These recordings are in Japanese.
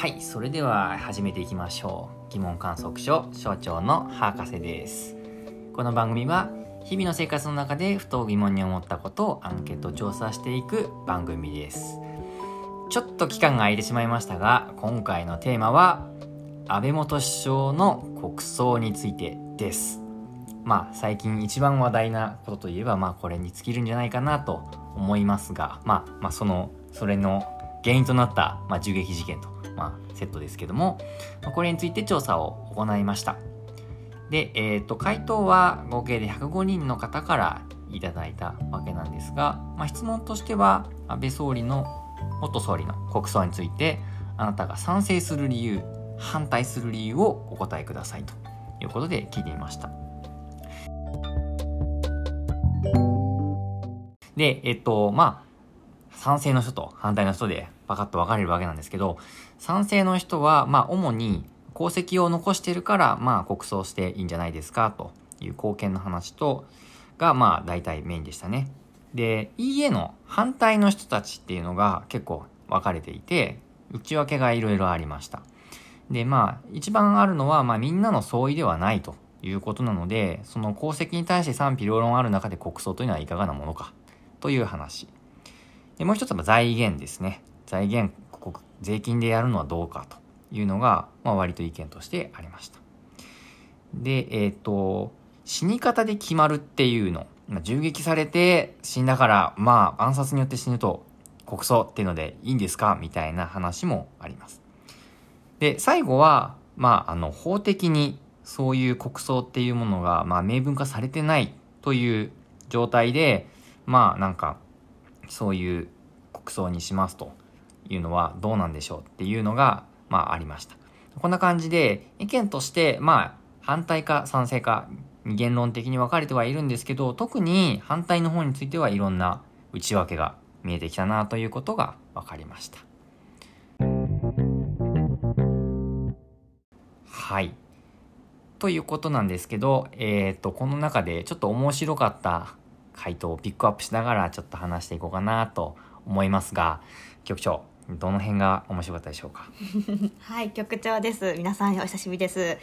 はいそれでは始めていきましょう。疑問観測所所長の博士です。この番組は日々の生活の中でふと疑問に思ったことをアンケート調査していく番組です。ちょっと期間が空いてしまいましたが今回のテーマは安倍元首相の国葬についてです。まあ最近一番話題なことといえばまあこれに尽きるんじゃないかなと思いますがまあまあそのそれの原因となった、まあ、銃撃事件と、まあ、セットですけども、ま、これについて調査を行いました。で、えっ、ー、と回答は合計で105人の方からいただいたわけなんですが、まあ、質問としては安倍総理の元総理の国葬についてあなたが賛成する理由反対する理由をお答えくださいと。いうことで聞いてみました。でえっとまあ賛成の人と反対の人でパカッと分かれるわけなんですけど賛成の人はまあ主に功績を残してるからまあ国葬していいんじゃないですかという貢献の話とがまあ大体メインでしたねで、EA の反対の人たちっていうのが結構分かれていて、内訳がいろいろありました。で、まあ、一番あるのは、まあ、みんなの相違ではないということなので、その功績に対して賛否両論ある中で国葬というのはいかがなものかという話。で、もう一つは財源ですね。財源、ここ税金でやるのはどうかというのが、まあ、割と意見としてありました。で、えっ、ー、と、死に方で決まるっていうの銃撃されて死んだから、まあ暗殺によって死ぬと国葬っていうのでいいんですか？みたいな話もあります。で、最後は、まああの法的にそういう国葬っていうものが、まあ明文化されてないという状態で、まあなんかそういう国葬にしますというのはどうなんでしょうっていうのが、まあありました。こんな感じで意見として、まあ反対か賛成か二元論的に分かれてはいるんですけど、特に反対の方についてはいろんな内訳が見えてきたなということが分かりました。はい。ということなんですけど、えっ、ー、と、この中でちょっと面白かった回答をピックアップしながらちょっと話していこうかなと思いますが、局長、どの辺が面白かったでしょうか？はい局長です。皆さんお久しぶりです。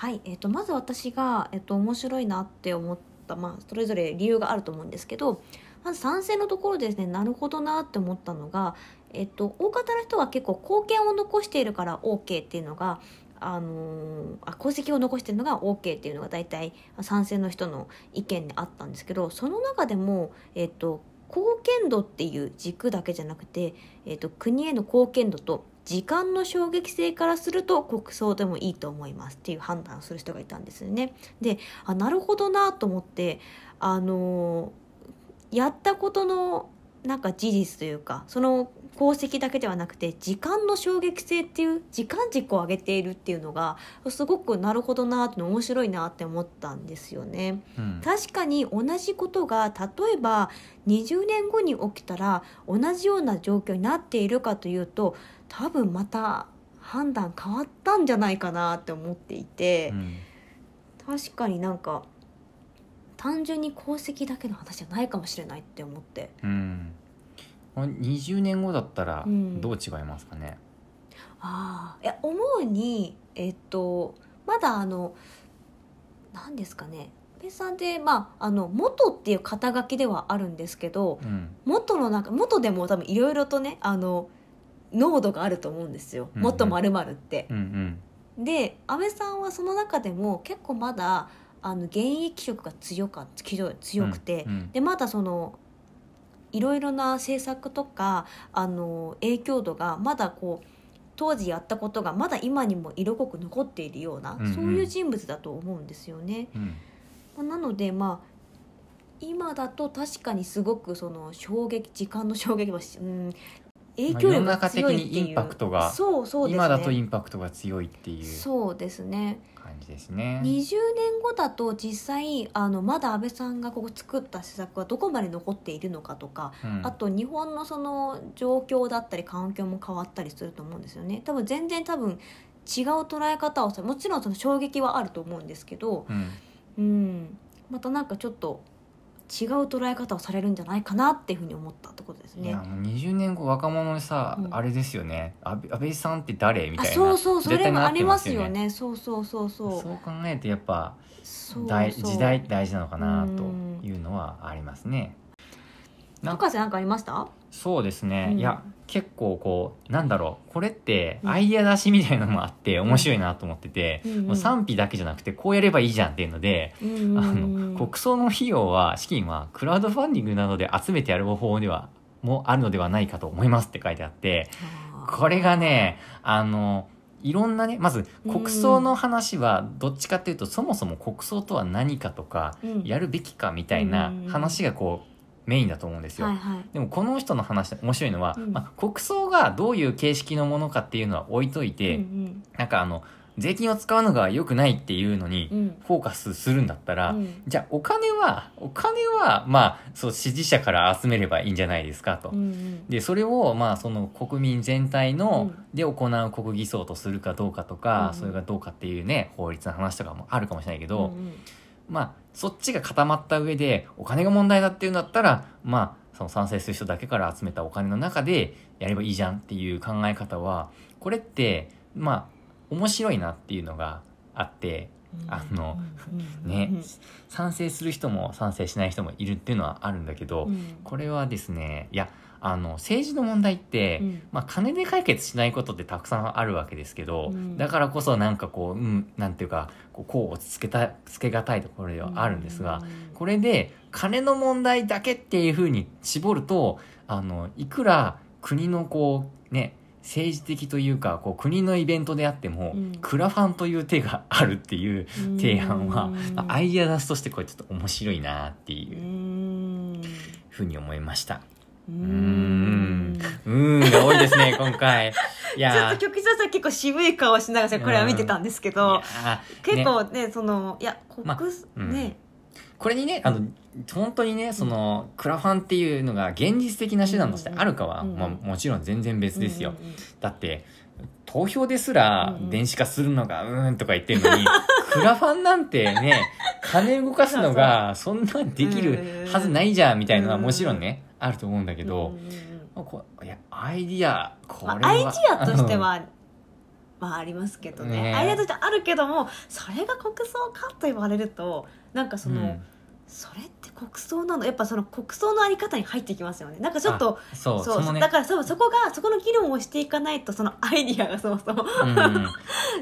はい、えーと、まず私が、えーと、面白いなって思った、まあ、それぞれ理由があると思うんですけどまず賛成のところですねなるほどなって思ったのが、えっ、ー、と、大方の人は結構貢献を残しているから OK っていうのがあの、あ功績を残してるのが OK っていうのが大体賛成の人の意見であったんですけどその中でも、え、ー、と貢献度っていう軸だけじゃなくて、えっと国への貢献度と時間の衝撃性からすると国葬でもいいと思いますっていう判断をする人がいたんですよね。であなるほどなと思ってあのやったことのなんか事実というかその功績だけではなくて時間の衝撃性っていう時間軸を上げているっていうのがすごくなるほどなって面白いなって思ったんですよね、うん、確かに同じことが例えば20年後に起きたら同じような状況になっているかというと多分また判断変わったんじゃないかなって思っていて、うん、確かになんか単純に功績だけの話じゃないかもしれないって思って。うん20年後だったらどう違いますかね、うん、ああいや思うにえっとまだあの何ですかね。安倍さんってまああの元っていう肩書きではあるんですけど、うん、元の中元でも多分いろいろとねあの濃度があると思うんですよ、うんうん、もっとまるって。うんうん、で安倍さんはその中でも結構まだあの現役色が強か強くて、うんうん、でまだそのいろいろな政策とかあの影響度がまだこう当時やったことがまだ今にも色濃く残っているような、うんうん、そういう人物だと思うんですよね。うん、なのでまあ今だと確かにすごくその衝撃時間の衝撃は、うん、影響力が強いっていう、まあ、インパクトがそうそう、ね、今だとインパクトが強いっていうそうですね。感じですね。20年後だと実際あのまだ安倍さんがここ作った施策はどこまで残っているのかとか、うん、あと日本のその状況だったり環境も変わったりすると思うんですよね。多分全然多分違う捉え方をさもちろんその衝撃はあると思うんですけど、うん、うん、またなんかちょっと違う捉え方をされるんじゃないかなっていうふうに思ったってことですね。いや。もう20年後若者でさ、うん。あれですよね。安倍安倍さんって誰？みあたいな。そうそうそ絶対なってれもありますよね。そうそうそうそう。そう考えるとやっぱそう大そう。時代大事なのかなとうん。いうのはありますね。なん博士なんかありました？そうですね、うん。いや結構こうなんだろうこれってうん。アイデア出しみたいなのもあって面白いなと思ってて、うんうん。もう賛否だけじゃなくてこうやればいいじゃんっていうので、うんあうん。の国葬の費用は資金はクラウドファンディングなどで集めてやる方法ではもあるのではないかと思いますって書いてあってこれがねあのいろんなねまず国葬の話はどっちかっていうと、そもそも国葬とは何かとかうん。やるべきかみたいな話がこうメインだと思うんですよ。はいはい。でもこの人の話で面白いのは、うん。まあ、国葬がどういう形式のものかっていうのは置いといて、うんなんかあの税金を使うのが良くないっていうのにうん。うんフォーカスするんだったら、うん。じゃあお金はお金はまあそう支持者から集めればいいんじゃないですかと。うんうん。でそれをまあその国民全体の、うん。で行う国儀葬とするかどうかとか、うん。それがどうかっていうね法律の話とかもあるかもしれないけど、うんうんまあそっちが固まった上でお金が問題だっていうんだったらまあその賛成する人だけから集めたお金の中でやればいいじゃんっていう考え方はこれってまあ面白いなっていうのがあってあのうん。ね賛成する人も賛成しない人もいるっていうのはあるんだけど、うん。これはですねいやあの政治の問題って、うん。まあ、金で解決しないことってたくさんあるわけですけど、うん。だからこそなんかこう、うん、なんていうかこうこう落ち着けたつけがたいところではあるんですが、これで金の問題だけっていうふうに絞るとあのいくら国のこうね政治的というかこう国のイベントであっても、うん。クラファンという手があるっていう提案は、アイデア出すとしてこれちょっと面白いなってういうん。ふうに思いました。ううん。うーんが多いですね 今回。いちょっやと局長さん結構渋い顔しながらこれは見てたんですけどや。ーね。結構ねそのいや国まうん。ねこれにねあの本当にねそのクラファンっていうのが現実的な手段としてあるかは、まあ、もちろん全然別ですよ、だって投票ですら電子化するのがうーんとか言ってるのに、クラファンなんてね金動かすのがそんなできるはずないじゃんみたいなのはもちろんねあると思うんだけどいやアイディアこれは、まあ、アイディアとしてはまあありますけどね。ねアイディアとしてあるけどもそれが国葬かと言われるとなんかその、うん。それって国葬なの？やっぱその国葬のあり方に入ってきますよね。なんかちょっとあそう。そうね。だからそうそこがそこの議論をしていかないとそのアイディアがそもそもうん。う。ん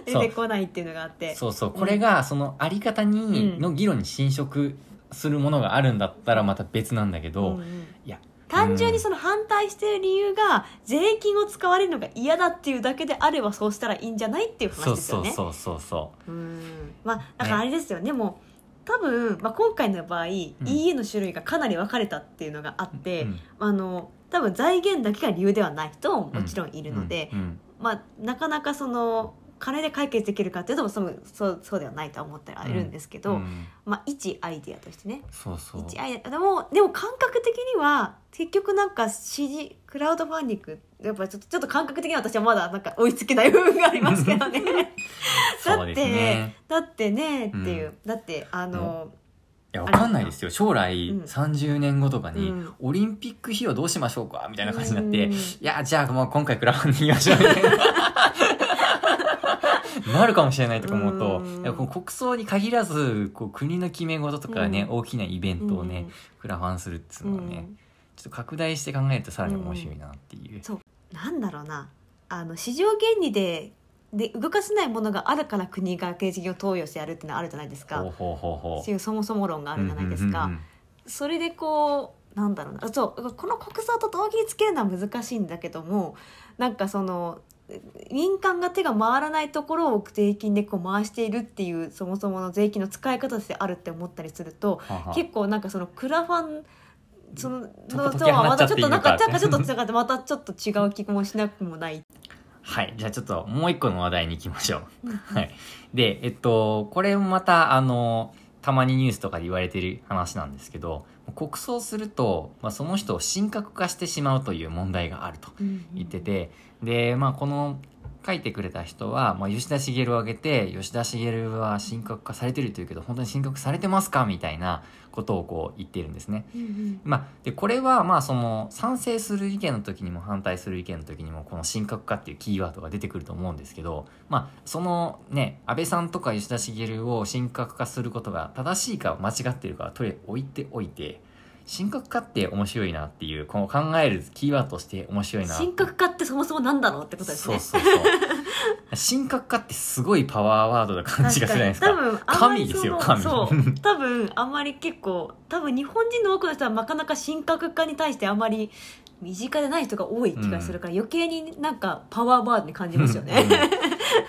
出てこないっていうのがあって。そうそう。これがそのあり方に、うんの議論に侵食するものがあるんだったらまた別なんだけど、うんうん。いや。単純にその反対してる理由が税金を使われるのが嫌だっていうだけであればそうしたらいいんじゃないっていうそう話ですよね。そうそうそうそうん。まあだからあれですよ。ねもう多分、まあ、今回の場合、EA の種類がかなり分かれたっていうのがあっう、て、うん。あの多分財源だけが理由ではない人ももちろんいるので、まあ、なかなかその金で解決できるかっていうとそうそうそうではないとは思ってはいるんですけど、うん。まあ、一アイディアとしてね。そうそう。一アイデアでもでも感覚的には結局なんか支持クラウドファンディングやっぱりちょっとちょっと感覚的には私はまだなんか追いつけない部分がありますけどね。そうですね。だってねっていう、だってあの、いやわかんないですよ。将来うん。30年後とかに、うん。オリンピック費用どうしましょうかみたいな感じになって、うん。いやじゃあもう今回クラファンで言いましょうみたいななるかもしれないとか思うと、うん。この国葬に限らずこう国の決め事とかね、うん。大きなイベントをね、クラファンするっていうのはね、ちょっと拡大して考えるとさらに面白いなっていう、そう。なんだろうな。あの市場原理でで動かせないものがあるから国が経済を投与してやるっていうのはあるじゃないですか。ほういうそもそも論があるじゃないですか、うんうんうんそれでこうなんだろうな。あそうこの国葬と同義につけるのは難しいんだけどもなんかその民間が手が回らないところを税金でこう回しているっていうそもそもの税金の使い方としてあるって思ったりすると結構なんかそのクラファンそののとはまたちょっとなんかちょっとなんかまたちょっと違う気もしなくもない。はい。じゃあちょっともう一個の話題に行きましょう。はい。で、えっと、これもまた、あの、たまにニュースとかで言われてる話なんですけど、国葬すると、まあ、その人を神格化してしまうという問題があると言ってて、で、まあ、この書いてくれた人は、まあ、吉田茂を挙げて吉田茂は神格化されてるというけど本当に神格されてますかみたいなことをこう言っているんですね。うんうんまあ、でこれはまあその賛成する意見の時にも反対する意見の時にもこの神格化っていうキーワードが出てくると思うんですけど、まあ、そのね安倍さんとか吉田茂を神格化することが正しいか間違っているかはとりあえず置いておいて神格化って面白いなっていうこの考えるキーワードとして面白いな神格化ってそもそもなんだろうってことですね。そうそうそう神格化ってすごいパワーワードな感じがするじゃないですか。多分あんまり神ですよ神。そう。多分あんまり結構多分日本人の多くの人はなかなか神格化に対してあんまり身近でない人が多い気がするから、余計になんかパワーワードに感じますよね。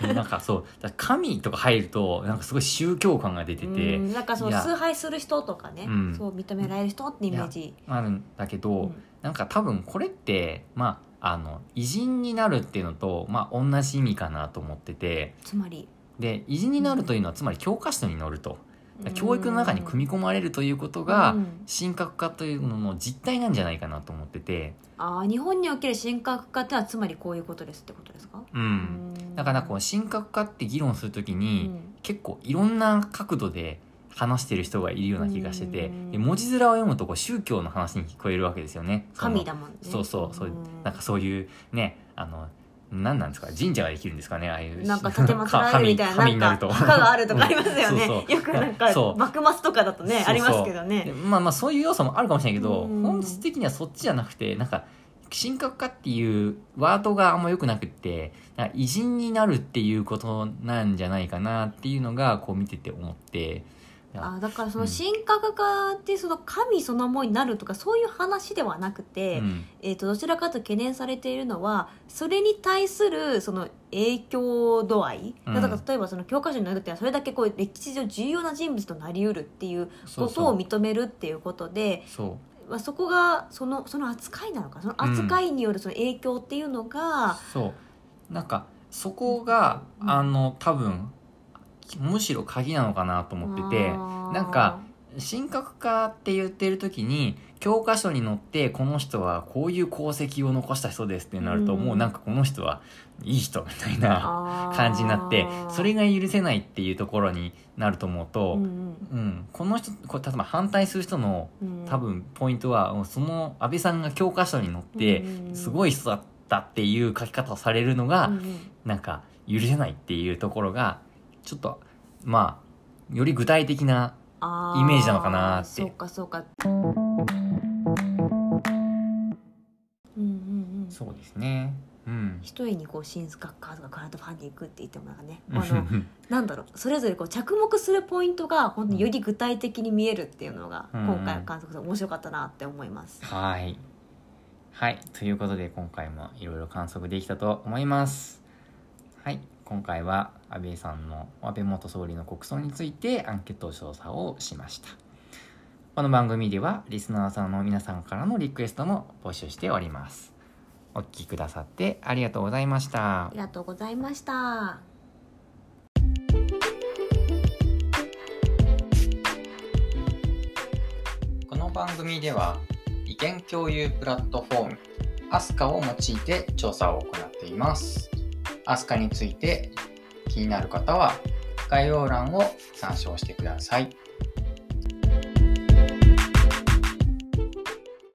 うん。なんかそう。神とか入るとなんかすごい宗教感が出てて、うん。なんかそのいや。崇拝する人とかね、うん。そう認められる人ってイメージ。あるんだけど、うん。なんか多分これってまああの偉人になるっていうのとまあ同じ意味かなと思ってて。つまり。で偉人になるというのはつまり教科書に載ると教育の中に組み込まれるということがうん。神格化というのの実態なんじゃないかなと思ってて、あー日本における神格化ってのはつまりこういうことですってことですか、うん、うん。だからこう神格化って議論するときに、うん。結構いろんな角度で話してる人がいるような気がしてて文字面を読むとこう宗教の話に聞こえるわけですよね。神だもんね。そうそうそううん。なんかそういうねあの何なんですか？神社ができるんですかね？ああいう。なんか建てまつられるみたいななると。なんか墓があるとかありますよね。そうそう。よくなんか幕末とかだとねありますけどでねまあまあそういう要素もあるかもしれないけどうん。本質的にはそっちじゃなくてなんか神格化っていうワードがあんま良くなくって偉人になるっていうことなんじゃないかなっていうのがこう見てて思ってあだからその神格化ってその神そのものになるとかそういう話ではなくて、うん。えー、とどちらかと懸念されているのはそれに対するその影響度合い、うん。だから例えばその教科書に載るってはそれだけこう歴史上重要な人物となりうるっていうことを認めるっていうことでそう。まあ、そこがそのその扱いなのかその扱いによるその影響っていうのが、そう。なんかそこが、うん。あの多分むしろ鍵なのかなと思っててなんか神格化って言ってる時に教科書に載ってこの人はこういう功績を残した人ですってなると、うん。もうなんかこの人はいい人みたいな感じになってそれが許せないっていうところになると思うと、うんうん。この人これ例えば反対する人のうん。多分ポイントはその安倍さんが教科書に載ってうん。すごい人だったっていう書き方をされるのが、うんうん。なんか許せないっていうところがちょっとまあより具体的なあイメージなのかなって。そうかそうか。うんうんうん。そうですね。うん。一重にこう新学科とかクラウドファンディングって言ってもなんかね。あの なんだろう。それぞれこう着目するポイントが本当により具体的に見えるっていうのが、うん。今回の観測で面白かったなって思います、はい。はい。ということで今回もいろいろ観測できたと思います。はい。今回は安倍さんの安倍元総理の国葬についてアンケート調査をしました。この番組ではリスナーさんの皆さんからのリクエストも募集しております。お聞きくださってありがとうございました。ありがとうございました。この番組では意見共有プラットフォームアスカを用いて調査を行っています。アスカについて気になる方は概要欄を参照してください。